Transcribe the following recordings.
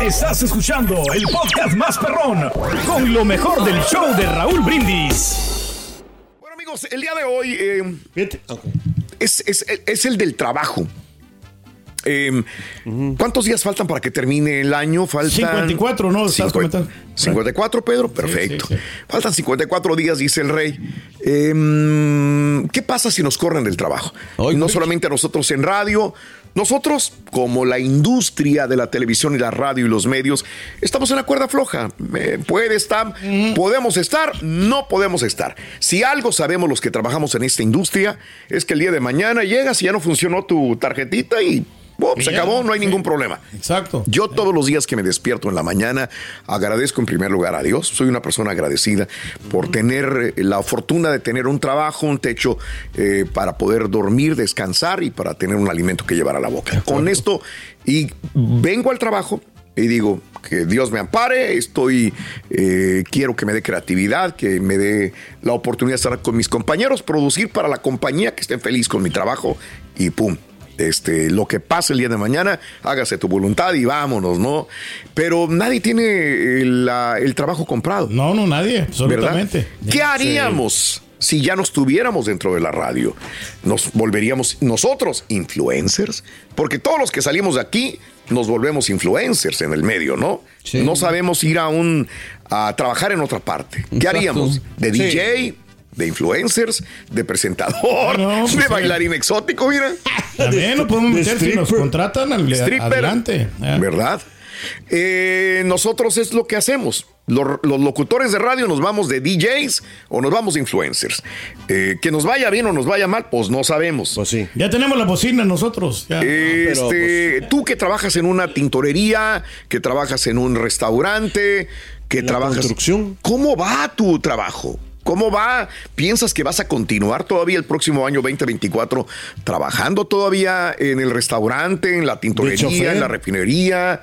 Estás escuchando el podcast más perrón con lo mejor del show de Raúl Brindis. Bueno, amigos, el día de hoy eh, es, es- es el del trabajo. Eh, ¿Cuántos días faltan para que termine el año? Faltan 54, ¿no? Comentando. 54, Pedro, perfecto. sí, sí. Faltan 54 días, dice el rey. Eh, ¿Qué pasa si nos corren del trabajo? no solamente a nosotros en radio, nosotros, como la industria de la televisión y la radio y los medios, estamos en la cuerda floja. Eh, puede estar, podemos estar, no podemos estar. Si algo sabemos los que trabajamos en esta industria, es que el día de mañana llegas y ya no funcionó tu tarjetita y se acabó, no hay ningún problema. Exacto. Yo todos los días que me despierto en la mañana agradezco en primer lugar a Dios. Soy una persona agradecida por tener eh, la fortuna de tener un trabajo, un techo eh, para poder dormir, descansar y para tener un alimento que llevar a la boca. Con esto, y vengo al trabajo y digo que Dios me ampare, estoy, eh, quiero que me dé creatividad, que me dé la oportunidad de estar con mis compañeros, producir para la compañía, que estén feliz con mi trabajo y pum, este, lo que pase el día de mañana, hágase tu voluntad y vámonos, ¿no? Pero nadie tiene el, la- el trabajo comprado. No, no, nadie, ¿verdad? absolutamente. ¿Qué haríamos si ya no estuviéramos dentro de la radio? ¿Nos volveríamos nosotros influencers? Porque todos los que salimos de aquí nos volvemos influencers en el medio, ¿no? No sabemos ir a un a trabajar en otra parte. ¿Qué haríamos? ¿De Sí. ¿De influencers? ¿De presentador? No, pues ¿De sí. bailarín exótico, mira? También nos podemos De meter si nos contratan al- Stripper. adelante. ¿Verdad? Eh, nosotros es lo que hacemos. Los, los locutores de radio nos vamos de DJs o nos vamos de influencers. Eh, que nos vaya bien o nos vaya mal, pues no sabemos. Pues sí. Ya tenemos la bocina nosotros. ya. Este, tú que trabajas en una tintorería, que trabajas en un restaurante, que la trabajas. construcción. ¿Cómo va tu trabajo? ¿Cómo va? ¿Piensas que vas a continuar todavía el próximo año 2024 trabajando todavía en el restaurante, en la tintorería, chofer? en la refinería?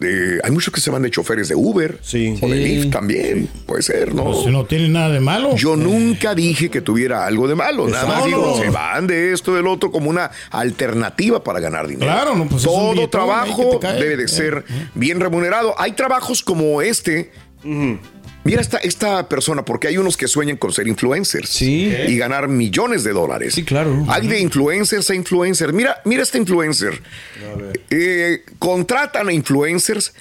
Eh, hay muchos que se van de choferes de Uber Sí. o de Sí. Lyft también. Puede ser, ¿no? Pues no tiene nada de malo. Yo nunca dije que tuviera algo de malo. Nada más digo, se van de esto, del otro, como una alternativa para ganar dinero. Claro, no, pues Todo trabajo debe de ser bien remunerado. Hay trabajos como este. Mira esta, esta persona, porque hay unos que sueñan con ser influencers Sí. y ganar millones de dólares. Sí, claro. Hay de influencers a influencers. Mira, mira este influencer. Eh, contratan a influencers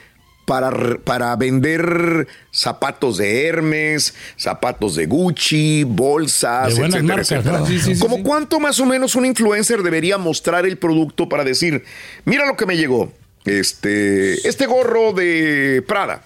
para, para vender zapatos de Hermes, zapatos de Gucci, bolsas, De etcétera, marcas, etcétera. ¿no? Sí, sí, sí, ¿Cómo sí. cuánto más o menos un influencer debería mostrar el producto para decir, mira lo que me llegó, este, este gorro de Prada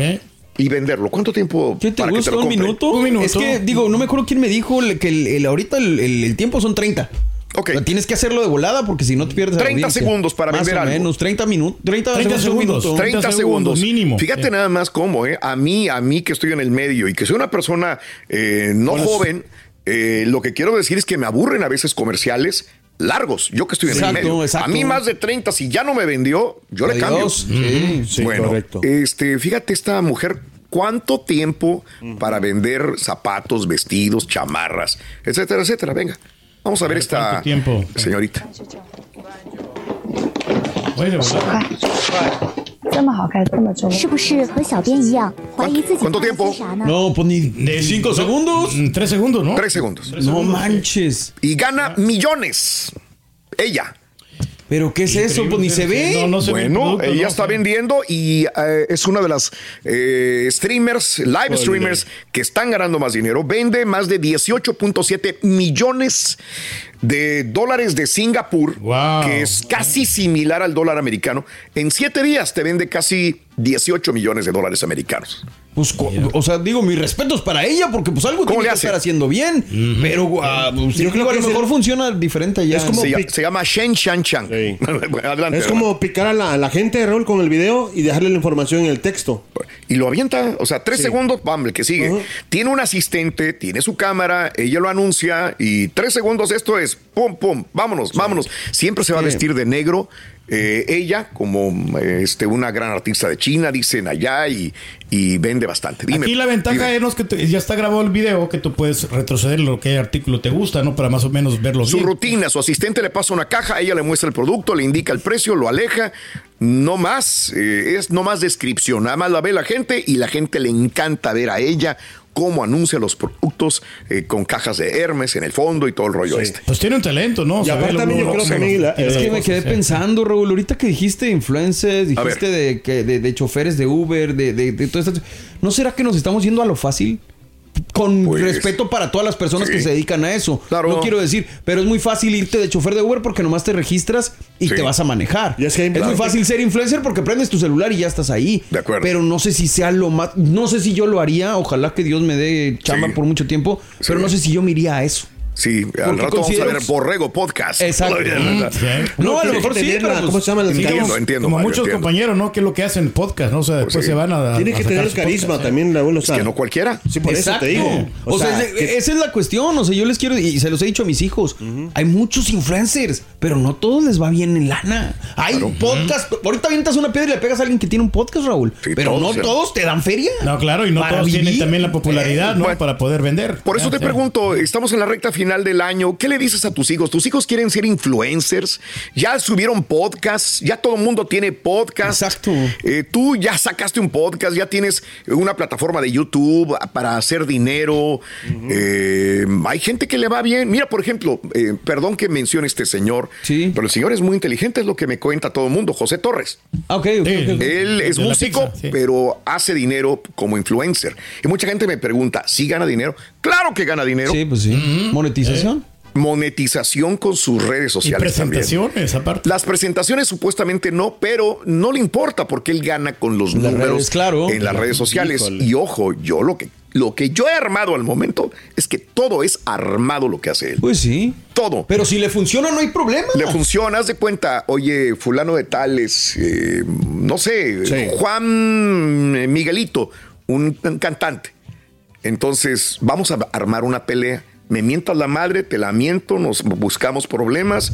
¿Eh? Y venderlo? ¿Cuánto tiempo ¿Qué te para que gusta? lo ¿Un minuto? Un minuto. Es que, digo, no me acuerdo quién me dijo que el, el- ahorita el, el- el tiempo son 30. Ok. O sea, tienes que hacerlo de volada porque si no te pierdes la 30 audiencia. segundos para Más vender o algo. menos, 30 minutos. 30, 30 segundos. un segundos. minuto. 30 30 segundos. mínimo. Fíjate nada más cómo, ¿eh? A mí, a mí que estoy en el medio y que soy una persona eh, no joven, eh, lo que quiero decir es que me aburren a veces comerciales largos. Yo que estoy en Exacto, el medio. exacto. A mí más de 30, si ya no me vendió, yo le cambio. Sí. Sí, bueno, correcto. este, fíjate esta mujer, cuánto tiempo para vender zapatos, vestidos, chamarras, etcétera, etcétera. Venga, vamos a ver esta ¿Cuánto tiempo? señorita. De verdad. 这么好看，这么重。是不是和小编一样怀疑自己 ¿Cuánto 干了 tiempo? 些啥呢？ No, pues ni De 5 no, segundos. mm, Tres segundos, ¿no? Tres segundos. No manches. Y gana millones. Ella. ¿Pero qué es eso? Pues ni se ve. No, no se ve el Bueno, producto, ella ¿no? está Sí. vendiendo y eh, es una de las eh, streamers, live streamers que están ganando más dinero. Vende más de 18.7 millones de dólares de Singapur, Wow. que es casi similar al dólar americano. En siete días te vende casi 18 millones de dólares americanos. Pues, o sea, digo, mis respetos para ella, porque pues algo ¿Cómo tiene le que hace? estar haciendo bien. Pero ah, pues, Yo creo digo, a que lo mejor el- funciona diferente allá. Es como- Se, llama- pic- se llama Shen Shan Chang. Sí. Adelante. Es como picar a la, a la gente, Raúl, con el video y dejarle la información en el texto. Y lo avienta, o sea, tres Sí. segundos, pam, el que sigue. Tiene un asistente, tiene su cámara, ella lo anuncia y tres segundos esto es, pum, pum, vámonos, vámonos. Siempre se va a vestir de negro Eh, ella, como este, una gran artista de China, dicen allá y, y vende bastante. Dime, Aquí la ventaja dime. es que te- ya está grabado el video que tú puedes retroceder lo que artículo te gusta, ¿no? Para más o menos verlo Su bien. rutina, su asistente le pasa una caja, ella le muestra el producto, le indica el precio, lo aleja. No más, eh, es no más descripción. Nada más la ve la gente y la gente le encanta ver a ella cómo anuncia los productos eh, con cajas de Hermes en el fondo y todo el rollo este. Pues tiene un talento, ¿no? Y aparte también yo creo que la- Es que me quedé sí. pensando, Raúl, ahorita que dijiste influencers, dijiste de, que, de, de choferes de Uber, de, de, de todo esto. ¿No será que nos estamos yendo a lo fácil? Con Pues, respeto para todas las personas sí. que se dedican a eso. Claro. No quiero decir, pero es muy fácil irte de chofer de Uber porque nomás te registras y Sí. te vas a manejar. Y es que muy fácil ser influencer porque prendes tu celular y ya estás ahí. De acuerdo. Pero no sé si sea lo más. No sé si yo lo haría. Ojalá que Dios me dé chamba Sí. por mucho tiempo. Sí. Pero no sé si yo me iría a eso. Sí, al Porque rato vamos a ver Borrego Podcast. Exacto. Sí. No, a lo mejor sí, pero pues- ¿Cómo se llama? El Entiendo, carisma. entiendo. Como Mario, muchos entiendo. compañeros, ¿no? Que es lo que hacen podcast, ¿no? O sea, después sí. se van a. Tiene que tener carisma podcast, también, Raúl. O Es sea, que no cualquiera. Sí, por eso te digo. O, sea, es- que- esa es la cuestión. O sea, yo les quiero, y se los he dicho a mis hijos, hay muchos influencers, pero no todos les va bien en lana. Hay podcast. Ahorita avientas una piedra y le pegas a alguien que tiene un podcast, Raúl. Sí, pero todos, no sí. todos te dan feria. No, claro, y no todos tienen también la popularidad, ¿no? Bueno. Para poder vender. Por eso Ya, te pregunto, estamos en la recta final del año, ¿qué le dices a tus hijos? ¿Tus hijos quieren ser influencers? ¿Ya subieron podcasts? ¿Ya todo el mundo tiene podcast? Exacto. Eh, Tú ya sacaste un podcast, ya tienes una plataforma de YouTube para hacer dinero. Eh, hay gente que le va bien. Mira, por ejemplo, eh, perdón que mencione este señor, Sí. pero el señor es muy inteligente, es lo que me cuenta todo el mundo, José Torres. Ah, ok, ok, Sí. ok. Él es músico, pizza, sí. pero hace dinero como influencer. Y mucha gente me pregunta, ¿sí gana dinero? Claro que gana dinero. Sí, pues sí. Monetización. Monetización con sus redes Y sociales también. presentaciones, aparte. Las presentaciones supuestamente no, pero no le importa porque él gana con los Las números redes, claro. en las redes sociales. Híjole. Y ojo, yo lo que lo que yo he armado al momento es que todo es armado lo que hace él. Pues sí. Todo. Pero si le funciona, no hay problema. Le funciona, haz de cuenta, oye, fulano de tales, eh, no sé, Sí. Juan eh, Miguelito, un, un cantante. Entonces, vamos a armar una pelea. Me mientas la madre, te la miento, nos buscamos problemas.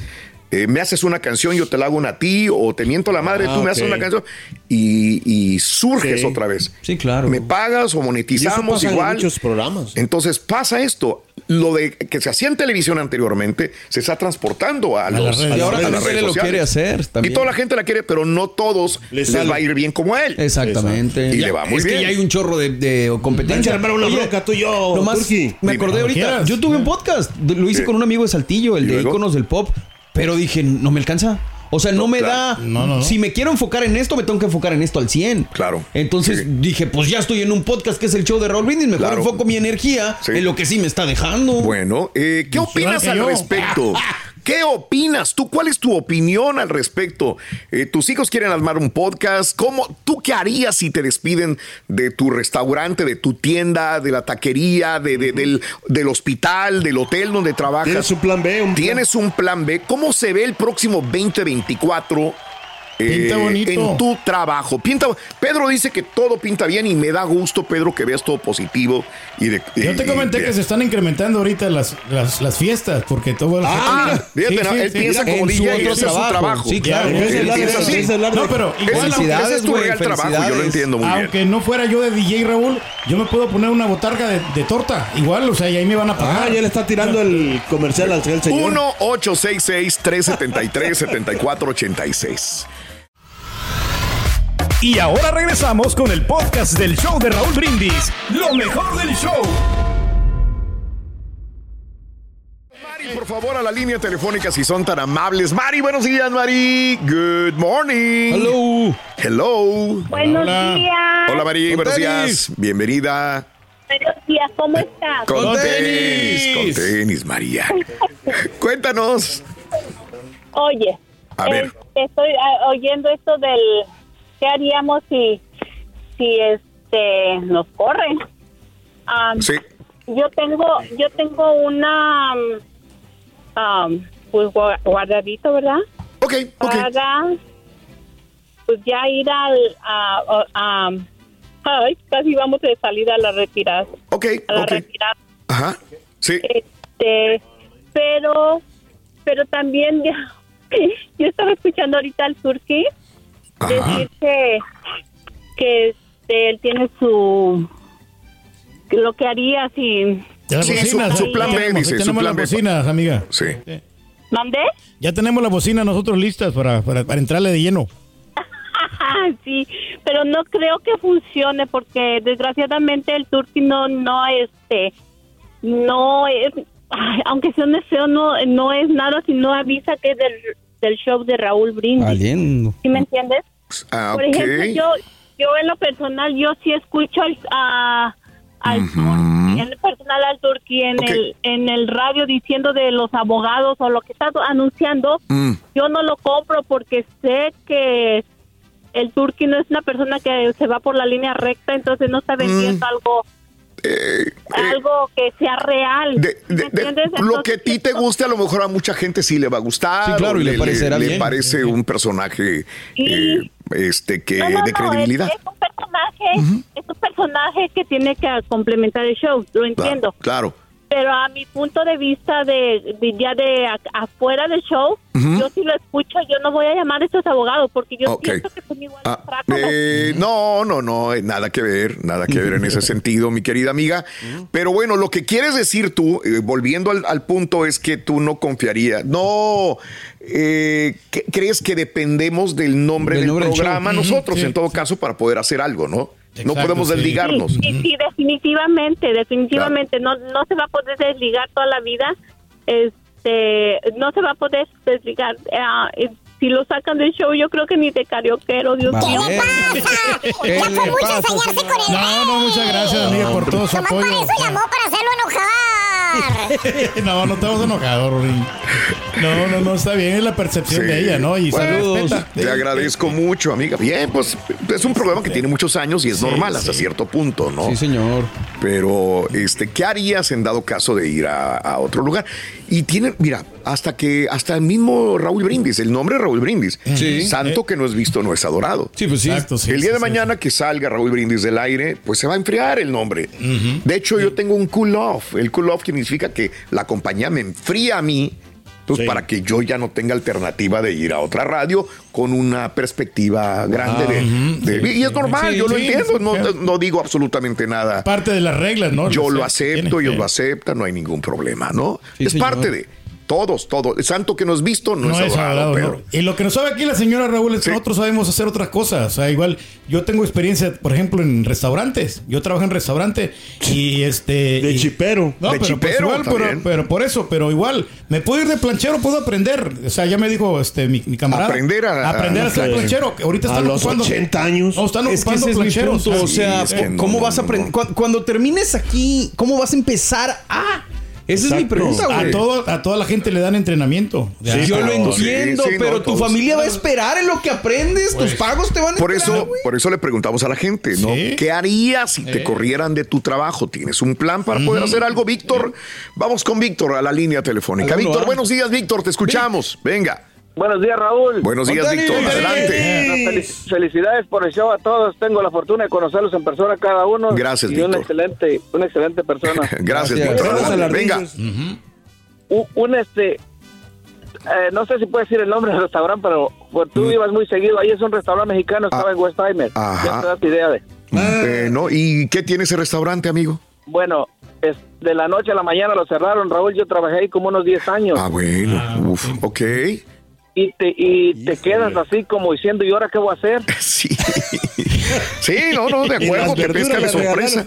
Eh, me haces una canción, yo te la hago una a ti, o te miento la madre, Ah, tú me haces una canción y, y surges otra vez. Sí, claro. Me pagas o Y eso monetizamos pasa en igual. muchos programas. Entonces pasa esto. Lo de que se hacía en televisión anteriormente se está transportando a, los, las redes. a Y ahora las también redes se lo quiere hacer. También. Y toda la gente la quiere, pero no todos Le les va a ir bien como a él. Exactamente. Y Ya- le va muy es bien. que ya hay un chorro de, de competencia. Vamos a armar una bronca tú y yo, nomás me acordé ahorita. quieras. Yo tuve un podcast. Lo hice con un amigo de Saltillo, el ¿Y de iconos del pop. Pero dije, no me alcanza. O sea, no, me claro. da. No, no, no. Si me quiero enfocar en esto, me tengo que enfocar en esto al 100. Claro. Entonces Sí. dije, pues ya estoy en un podcast que es el show de Raúl Brindis. Mejor Claro. enfoco mi energía Sí. en lo que sí me está dejando. Bueno, eh, ¿qué opinas al yo. respecto? ¿Qué opinas? ¿Tú cuál es tu opinión al respecto? Eh, ¿Tus hijos quieren armar un podcast? ¿Cómo, ¿Tú qué harías si te despiden de tu restaurante, de tu tienda, de la taquería, de, de- del, del hospital, del hotel donde trabajas? ¿Tienes un plan B? Un plan- ¿Tienes un plan B? ¿Cómo se ve el próximo 2024? Eh, Pinta bonito. en tu trabajo. Pinta, Pedro dice que todo pinta bien y me da gusto, Pedro, que veas todo positivo. Y de, Yo te comenté y- que se están incrementando ahorita las, las, las fiestas porque todo el Ah, fíjate, ¿no? él piensa como DJ, ese es su trabajo. Sí, claro. No, pero Ese igual ese es tu güey, real trabajo, yo lo entiendo muy bien. Aunque no fuera yo de DJ Raúl, yo me puedo poner una botarga de, de torta. Igual, o sea, y ahí me van a Ah, pagar. ya le está tirando el comercial al señor. 1-866-373-7486. Y ahora regresamos con el podcast del show de Raúl Brindis. Lo mejor del show. Mari, por favor, a la línea telefónica si son tan amables. Mari, buenos días, Mari. Good morning. Hello. Hello. Buenos Hola. días. Hola, Mari, buenos tenis. días. Bienvenida. Buenos días, ¿cómo estás? Con, Con tenis. tenis. Con tenis, María. Cuéntanos. Oye, A ver. este, estoy ah, oyendo esto del qué haríamos si si este nos corren. Am, Sí. Yo tengo yo tengo una am, pues gua- guardadito, ¿verdad? Ok, ok. Para pues ya ir al a, a- a- ay, casi vamos de salida a la retirada, Ok, a la retirada. Ajá. Sí. este pero pero también ya Yo estaba escuchando ahorita al Ajá. Decir que, que este, él tiene su... lo que haría si... Sí, su- bocinas, su plan B, tenemos, dice, su tenemos plan las B. bocinas, amiga. Sí. ¿Mandé? Ya tenemos las bocinas nosotros listas para, para, para entrarle de lleno. sí, pero no creo que funcione porque desgraciadamente el Turki no, no, este, no es, ay, aunque sea un deseo, no, no es nada si no avisa que es del, del show de Raúl Brindis. Valiendo. ¿Sí me entiendes? Ah, Por ejemplo, yo, yo en lo personal, yo sí escucho al, a- al Turki, en lo personal al Turki en, el, en el radio diciendo de los abogados o lo que está anunciando, Mm. yo no lo compro porque sé que el Turki no es una persona que se va por la línea recta, entonces no está vendiendo algo Eh, eh, algo que sea real. de- lo que a ti te guste, a lo mejor a mucha gente sí le va a gustar. Sí, claro, y le parecerá le bien. parece un personaje Sí. eh, este que No, no, de credibilidad. Es, es un personaje, es un personaje que tiene que complementar el show, lo entiendo. Claro. Pero a mi punto de vista de, de ya de a- afuera del show, yo sí lo escucho, yo no voy a llamar a estos abogados porque yo Ok. siento que son igual Ah, eh, no, no, no, eh, nada que ver, nada que ver en ese sentido, mi querida amiga. Pero bueno, lo que quieres decir tú, eh, volviendo al, al punto, es que tú no confiarías. No, eh, crees que dependemos del nombre Del del, nombre del programa show. nosotros, sí, en todo caso, para poder hacer algo, ¿no? No podemos desligarnos. Sí, sí, sí, definitivamente, definitivamente. No, no se va a poder desligar toda la vida. Este, no se va a poder desligar. Eh, si lo sacan del show, yo creo que ni de carioquero, Dios mío. ¿Qué Ya fue mucho ensañarse con el No, no, muchas gracias, amiga, por todo su Nomás para apoyo. eso llamó para hacerlo enojar. no, no estamos enojados, Rorín. No, no, no, está bien, es la percepción Sí. de ella, ¿no? Y se Saludos. respeta. Te agradezco mucho, amiga. Bien, pues es un programa que tiene muchos años y es Sí, normal hasta cierto punto, ¿no? Sí, señor. Pero, este, ¿qué harías en dado caso de ir a, a otro lugar? Y tiene, mira, hasta que, hasta el mismo Raúl Brindis, el nombre Raúl Brindis, Sí. santo que no es visto, no es adorado. Sí, pues sí. Exacto, sí, el día sí, de sí. mañana que salga Raúl Brindis del aire, pues se va a enfriar el nombre. De hecho, yo tengo un cool off. El cool off significa que la compañía me enfría a mí, Sí. para que yo ya no tenga alternativa de ir a otra radio con una perspectiva grande de, de- Y es normal, Sí, yo lo entiendo, no, digo absolutamente nada. Parte de las reglas, ¿no? Yo O sea, lo acepto, ellos lo aceptan, no hay ningún problema, ¿no? Es señor. parte de todos, todos. El santo que no es visto no, No es es adorado, adorado, pero. ¿no? Y lo que nos sabe aquí la señora Raúl es que Sí. nosotros sabemos hacer otras cosas. O sea, igual yo tengo experiencia, por ejemplo, en restaurantes. Yo trabajo en restaurante y este. De y- chipero. No, De pero, pues chipero igual, pero, pero por eso, pero igual, me puedo ir de planchero, puedo aprender. O sea, ya me dijo este mi, mi camarada. Aprender a- aprender a, a- ser planchero. que Ahorita A están los ocupando 80 años. No, están Es que ocupando ese es mi plancheros. punto. O Sí, sea, es que no, ¿cómo no, vas a aprender? cuando termines aquí, ¿cómo vas a empezar a? Esa es mi pregunta, a, güey. todo, a toda la gente le dan entrenamiento. Yo lo entiendo, sí, sí, pero no, tu familia va a esperar en lo que aprendes, tus pagos te van a Por esperar, eso, por eso le preguntamos a la gente, ¿no? Sí. ¿Qué harías si te corrieran de tu trabajo? ¿Tienes un plan para poder hacer algo, Víctor? Vamos con Víctor a la línea telefónica. Víctor, buenos días, Víctor, te escuchamos. Venga. Buenos días, Raúl. Buenos días, Víctor. Adelante. Felicidades por el show a todos. Tengo la fortuna de conocerlos en persona cada uno. Gracias, y una Víctor. excelente, una excelente persona. Gracias. Víctor. Venga. ardillas. un, un, este, eh, no sé si puedes decir el nombre del restaurante, pero pues, tú ibas muy seguido. Ahí es un restaurante mexicano, estaba Ah. en Westheimer. Ajá. Ya te das idea de. Bueno, ¿y qué tiene ese restaurante, amigo? Bueno, es, de la noche a la mañana lo cerraron, Raúl. Yo trabajé ahí como unos 10 años. Ah, bueno. Uf, ok. Y te, y te quedas así como diciendo, ¿y ahora qué voy a hacer? Sí. Sí, no, no, de acuerdo, te pesca de las sorpresa.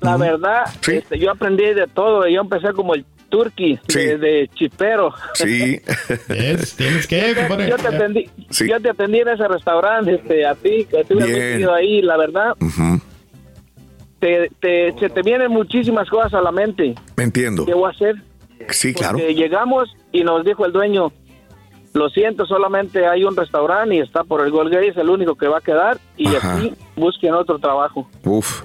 La verdad, Sí. este, yo aprendí de todo. Yo empecé como el turqui, Sí. de, de chipero. Sí. Es, tienes que, compadre. Yo te atendí, Sí. yo te atendí en ese restaurante, este, a ti, que tú has Bien. metido ahí, la verdad, te, te, se te vienen muchísimas cosas a la mente. Me entiendo. ¿Qué voy a hacer? Sí, claro. Llegamos y nos dijo el dueño, lo siento, solamente hay un restaurante y está por el Golgate, es el único que va a quedar y Ajá. aquí busquen otro trabajo. Uf.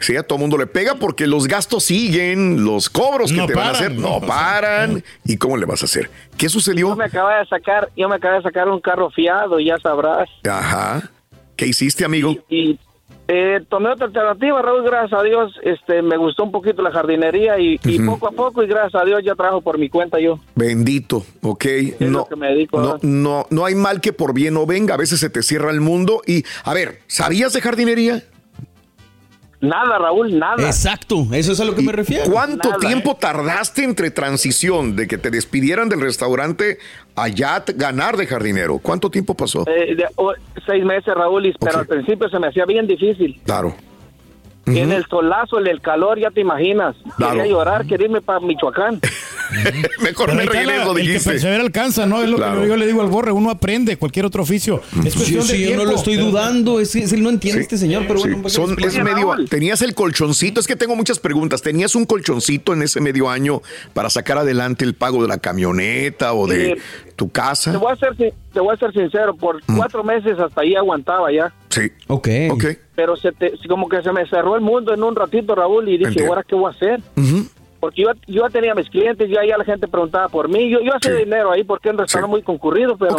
Sí, a todo mundo le pega porque los gastos siguen, los cobros que No te van a hacer no no, paran. ¿Y cómo le vas a hacer? ¿Qué sucedió? Yo me acabé de sacar, yo me acabé de sacar un carro fiado, ya sabrás. Ajá. ¿Qué hiciste, amigo? y Eh, tomé otra alternativa, Raúl, gracias a Dios, este, me gustó un poquito la jardinería y, y poco a poco, y gracias a Dios ya trabajo por mi cuenta yo. Bendito, ok. No, que me dedico, no, ¿verdad? no, no hay mal que por bien no venga. A veces se te cierra el mundo. Y, a ver, ¿sabías de jardinería? Nada, Raúl, nada. Exacto, eso es a lo que me refiero. ¿Cuánto Nada. tiempo tardaste entre transición de que te despidieran del restaurante a ya ganar de jardinero? ¿Cuánto tiempo pasó? Eh, de- o- seis meses, Raúl, y- pero al principio se me hacía bien difícil. Claro. En el solazo, en el calor, ya te imaginas. Claro. Quería llorar, quería irme para Michoacán. Mejor Pero me regreso, la- el que dijiste. persevera alcanza, ¿no? Es lo Claro. que yo le digo al borre. Uno aprende cualquier otro oficio. Es Sí, de sí, yo no lo estoy dudando. Es, es- él no entiende Sí. este señor, pero Sí, bueno. ¿para qué son- es medio, tenías el colchoncito, es que tengo muchas preguntas. ¿Tenías un colchoncito en ese medio año para sacar adelante el pago de la camioneta o de tu Te casa? voy a ser, sin- te voy a ser sincero, por Mm. cuatro meses hasta ahí aguantaba ya. Sí. Ok. Ok. Pero se te, como que se me cerró el mundo en un ratito, Raúl, y dije, Entiendo. ¿ahora qué voy a hacer? Ujú. Porque yo, yo tenía mis clientes, ya, ya la gente preguntaba por mí. Yo, yo hacía Sí. dinero ahí porque era un restaurante Sí. muy concurrido, pero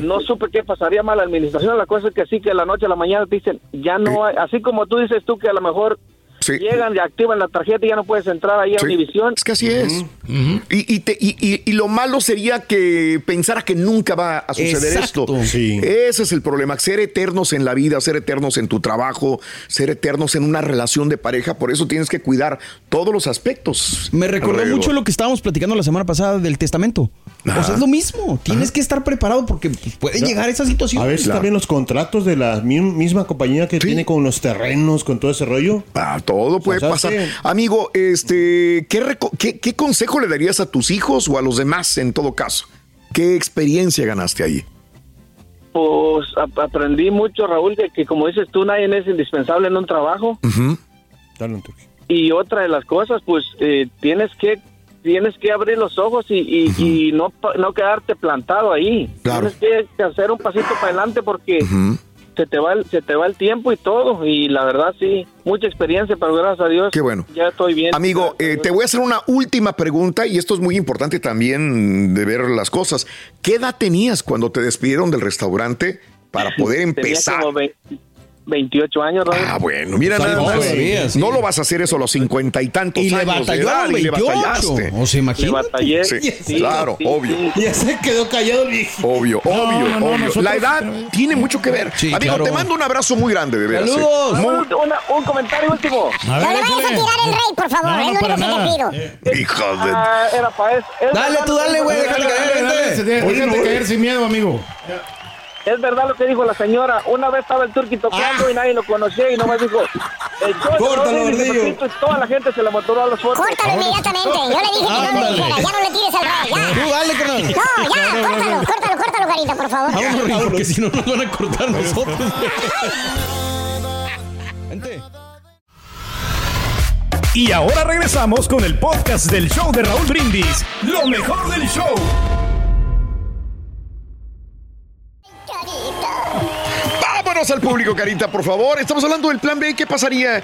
no supe qué pasaría mal la administración. La cosa es que sí, que de la noche a la mañana te dicen, ya no hay, así como tú dices tú que a lo mejor Sí. llegan y activan la tarjeta y ya no puedes entrar ahí a Sí. Univisión. Es que así es. y, y, te- y- y- y lo malo sería que pensara que nunca va a suceder Exacto. esto. Sí. Ese es el problema. Ser eternos en la vida, ser eternos en tu trabajo, ser eternos en una relación de pareja. Por eso tienes que cuidar todos los aspectos. Me recordó alrededor. mucho lo que estábamos platicando la semana pasada del testamento. Ajá. O sea, es lo mismo. Tienes que estar preparado porque puede llegar esa situación. A veces Claro. también los contratos de la mi- misma compañía que Sí. tiene con los terrenos, con todo ese rollo. Ah, todo puede O sea, pasar. sí. Amigo, este, ¿qué, reco- qué, qué consejo le darías a tus hijos o a los demás en todo caso? ¿Qué experiencia ganaste ahí? Pues ap- aprendí mucho, Raúl, de que como dices tú, nadie es indispensable en un trabajo. Un toque. Y otra de las cosas, pues eh, tienes que tienes que abrir los ojos y, y, y no, pa- no quedarte plantado ahí. Claro. Tienes que hacer un pasito para adelante porque se te va el, se te va el tiempo y todo. Y la verdad sí, mucha experiencia, pero gracias a Dios Qué bueno. ya estoy bien. Amigo, eh, te voy a hacer una última pregunta y esto es muy importante también de ver las cosas. ¿Qué edad tenías cuando te despidieron del restaurante para poder empezar? Como ve- 28 años, Raúl. Ah, bueno, mira nada más. todavía, sí. No lo vas a hacer eso a los cincuenta y tantos y le años de batalló a edad y le 28. batallaste. O sea, Le imagínate. batallé. Sí, claro, obvio. Ya se quedó callado el viejo. Obvio, obvio, no, no, obvio. nosotros- La edad tiene mucho que ver. Sí, Amigo, claro. te mando un abrazo muy grande, de veras. Saludos. Muy- Un, una- un comentario último. A No ver, le vayas a tirar el rey, por favor. No, es no, lo para único que nada. te pido. Hijos de... Ah, era para eso. Es Dale, tú que dale, güey, señora. caer, déjate caer sin miedo, amigo. Es verdad lo que dijo la señora. Una vez estaba el turqui tocando y nadie lo conocía y nomás dijo, el Córtalo, y toda la gente se le mostró a los fotos. Córtalo inmediatamente. Yo le dije que no lo dijera. Ya no le tires al rey. Ya. Tú dale, carnal. No, ya, córtalo, córtalo, córtalo, carita, por favor. Vámonos, Rey, porque si no nos van a cortar nosotros. Vente. Y ahora regresamos con el podcast del show de Raúl Brindis. Lo mejor del show. Al público, Carita, por favor. Estamos hablando del plan B. ¿Qué pasaría?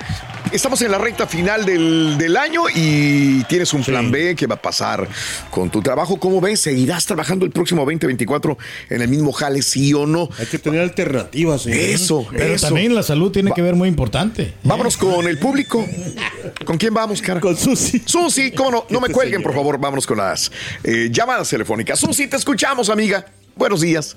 Estamos en la recta final del, del año y tienes un plan B. ¿Qué va a pasar con tu trabajo? ¿Cómo ves? ¿Seguirás trabajando el próximo 2024 en el mismo jale, sí o no? Hay que tener alternativas. ¿eh? Eso, Pero eso. también la salud tiene que ver muy importante. Vámonos con el público. ¿Con quién vamos, cara? Con Susi. Susi, cómo no, no me Este cuelguen, por favor. Vámonos con las eh, llamadas telefónicas. Susi, te escuchamos, amiga. Buenos días.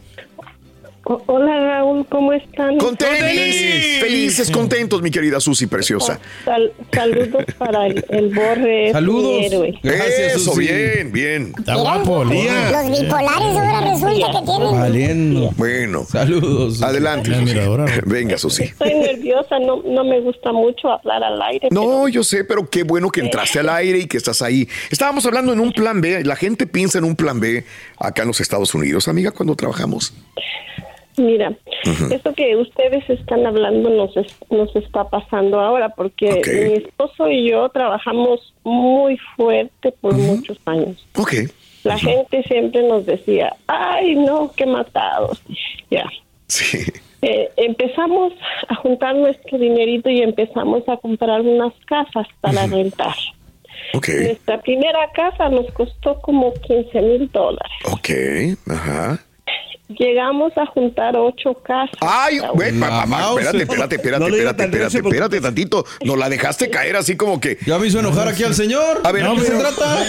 Hola ¿cómo están? Con tenis. Felices, contentos, mi querida Susi preciosa. Sal- saludos para el, el borre. es Saludos. mi héroe. Gracias, Eso, Susi. bien, bien. Está guapo. Los bipolares ahora resulta que tienen. Valiendo. Bueno, Saludos. Susi. adelante. Susi. miradora. Venga, Susi. Estoy nerviosa, no, no me gusta mucho hablar al aire. No, yo sé, pero qué bueno que entraste al aire y que estás ahí. Estábamos hablando en un plan B. La gente piensa en un plan B acá en los Estados Unidos, amiga, cuando trabajamos. Mira, eso que ustedes están hablando nos, es- nos está pasando ahora porque mi esposo y yo trabajamos muy fuerte por muchos años. Ok. La gente siempre nos decía, ay, no, qué matados. Ya. Sí. Eh, empezamos a juntar nuestro dinerito y empezamos a comprar unas casas para rentar. Ok. Nuestra primera casa nos costó como 15 mil dólares. Ok. Ajá. Llegamos a juntar ocho casas. Ay, güey, mouse. espérate, espérate, espérate, espérate, espérate, espérate tantito. Nos la dejaste caer así como que Ya me hizo enojar aquí al señor. A ver, ¿de qué se trata?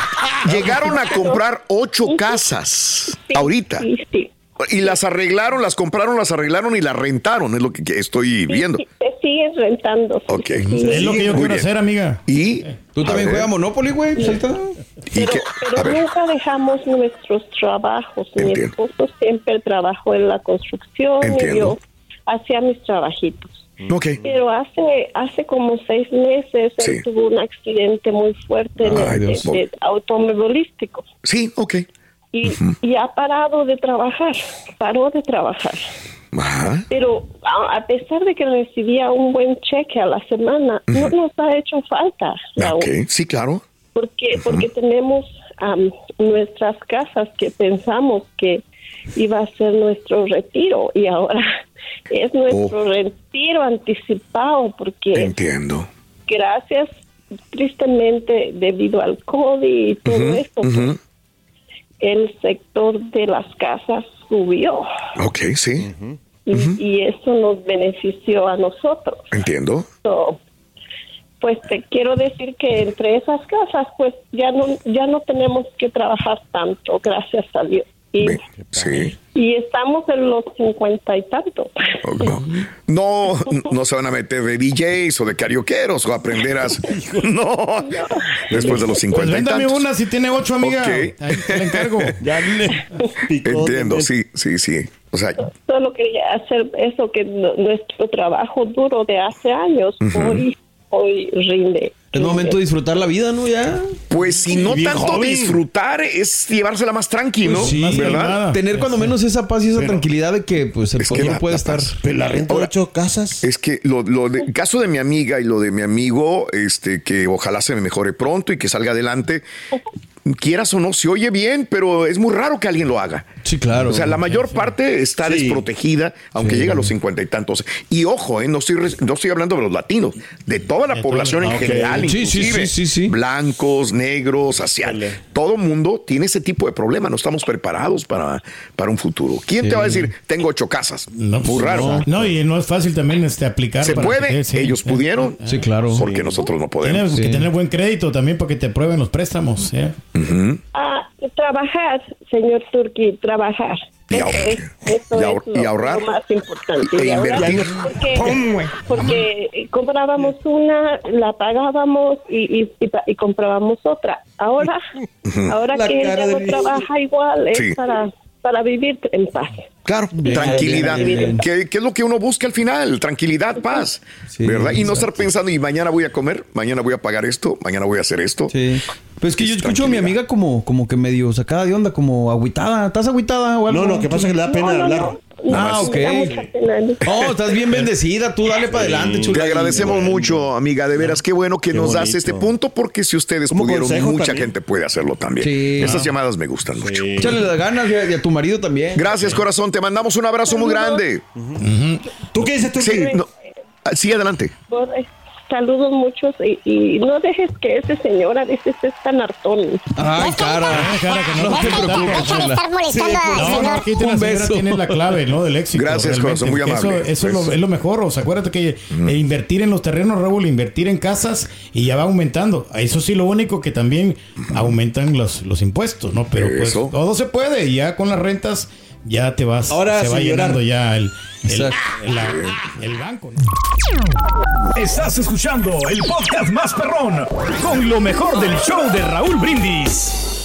llegaron a comprar ocho casas Sí, ahorita. Sí, sí. Y las arreglaron, las compraron, las arreglaron y las rentaron, es lo que estoy viendo. Sí, se siguen rentando. Ok. sí. Es lo que yo Muy quiero bien. hacer, amiga. Y Tú a también ver, juegas Monopoly, güey. Pero, pero nunca dejamos nuestros trabajos. Mi esposo siempre trabajó en la construcción Entiendo. y yo hacía mis trabajitos. ok. Pero hace hace como seis meses Sí. él tuvo un accidente muy fuerte en Ay, de- de automovilístico Sí, ok. Y, y ha parado de trabajar, paró de trabajar. Ajá. Pero a, a pesar de que recibía un buen cheque a la semana, no nos ha hecho falta, Raúl, Ok, sí, claro. porque porque tenemos nuestras casas que pensamos que iba a ser nuestro retiro y ahora es nuestro retiro anticipado porque Entiendo. gracias tristemente debido al COVID y todo esto pues, Ujú. El sector de las casas subió. Ok, sí, y, y eso nos benefició a nosotros. Entiendo. So, pues te quiero decir que entre esas casas pues ya no ya no tenemos que trabajar tanto gracias a Dios Ve, Sí. y estamos en los cincuenta y tantos No, no, no se van a meter de DJs o de carioqueros o aprenderás. No, después de los Pues 50 y véndame tantos. una si tiene ocho, amiga. Ok. Ahí te la encargo. Ya le. Entiendo, sí, sí, sí. O sea, solo quería hacer eso que nuestro trabajo duro de hace años hoy hoy rinde Es momento de disfrutar la vida, ¿no? Ya. pues si no tanto joven. disfrutar es llevársela más tranqui, ¿no? Pues sí, más ¿verdad? Tener cuando menos esa paz y esa tranquilidad de que pues el Es que futuro la- puede la estar. Pero la renta ocho casas. Es que lo, lo de, el caso de mi amiga y lo de mi amigo, este, que ojalá se me mejore pronto y que salga adelante, quieras o no, se oye bien, pero es muy raro que alguien lo haga. Sí, claro. O sea, la mayor parte está Sí. desprotegida, aunque llega a los cincuenta y tantos. Y ojo, eh, no, estoy, res- no estoy hablando de los latinos, de toda la población en Ah, ok. general, Sí, sí, inclusive. sí, sí, sí. Blancos, negros, asiáticos. Todo mundo tiene ese tipo de problema. No estamos preparados para, para un futuro. ¿Quién te va a decir, tengo ocho casas? No, muy pues, raro. No, no, y no es fácil también este, aplicar. ¿Se para puede? que- sí, Ellos sí. pudieron. Sí, claro. Porque nosotros no podemos. Tienes que tener buen crédito también para que te aprueben los préstamos. ¿eh? Ah, trabajar, señor Turki, trabajar. Y ahorrar. es, eso Y ahor- es lo, y ahorrar. lo más importante. E Y ahorrar, invertir. porque, porque comprábamos una, la pagábamos y, y, y pa- y comprábamos otra. Ahora, ahora La que ella no trabaja igual, es Sí. para, para vivir en paz. Claro, tranquilidad. bien, bien. ¿Qué, qué es lo que uno busca al final? Tranquilidad, paz. Sí, ¿Verdad? Y no estar pensando, y mañana voy a comer, mañana voy a pagar esto, mañana voy a hacer esto. Sí. Pues es que yo Es escucho a mi amiga como, como que medio sacada de onda, como agüitada. ¿Estás agüitada o algo? No, no, que pasa es que le da pena No, no, hablar. no. Ah, ok. Oh, estás bien bendecida. Tú dale para adelante, Te chula. agradecemos mucho, amiga. De veras, qué bueno que Qué nos das este punto, porque si ustedes Como pudieron, mucha también. gente puede hacerlo también. Sí. Estas llamadas me gustan mucho. Échale las ganas y a, y a tu marido también. Gracias, corazón. Te mandamos un abrazo muy grande. ¿Tú qué dices tú? Sí, no- ah, sí, adelante. Pues, eh, Saludos muchos y, y no dejes que ese señor a veces es tan hartón. Ay, cara. Cara, que no, No te preocupes, deja de chula. estar molestando al No, no, señor. aquí Un la señora beso. tiene la clave, ¿no? Del éxito. Gracias, corazón, muy realmente. amable. Eso, eso es, lo, es lo mejor. O sea, acuérdate que eh, invertir en los terrenos, Raúl, invertir en casas y ya va aumentando. Eso sí, lo único que también aumentan los, los impuestos, ¿no? Pero pues Eso. todo se puede y ya con las rentas ya te vas, Ahora, se va llorar. llenando ya el, el, la- el banco, ¿no? Estás escuchando el podcast más perrón con lo mejor del show de Raúl Brindis.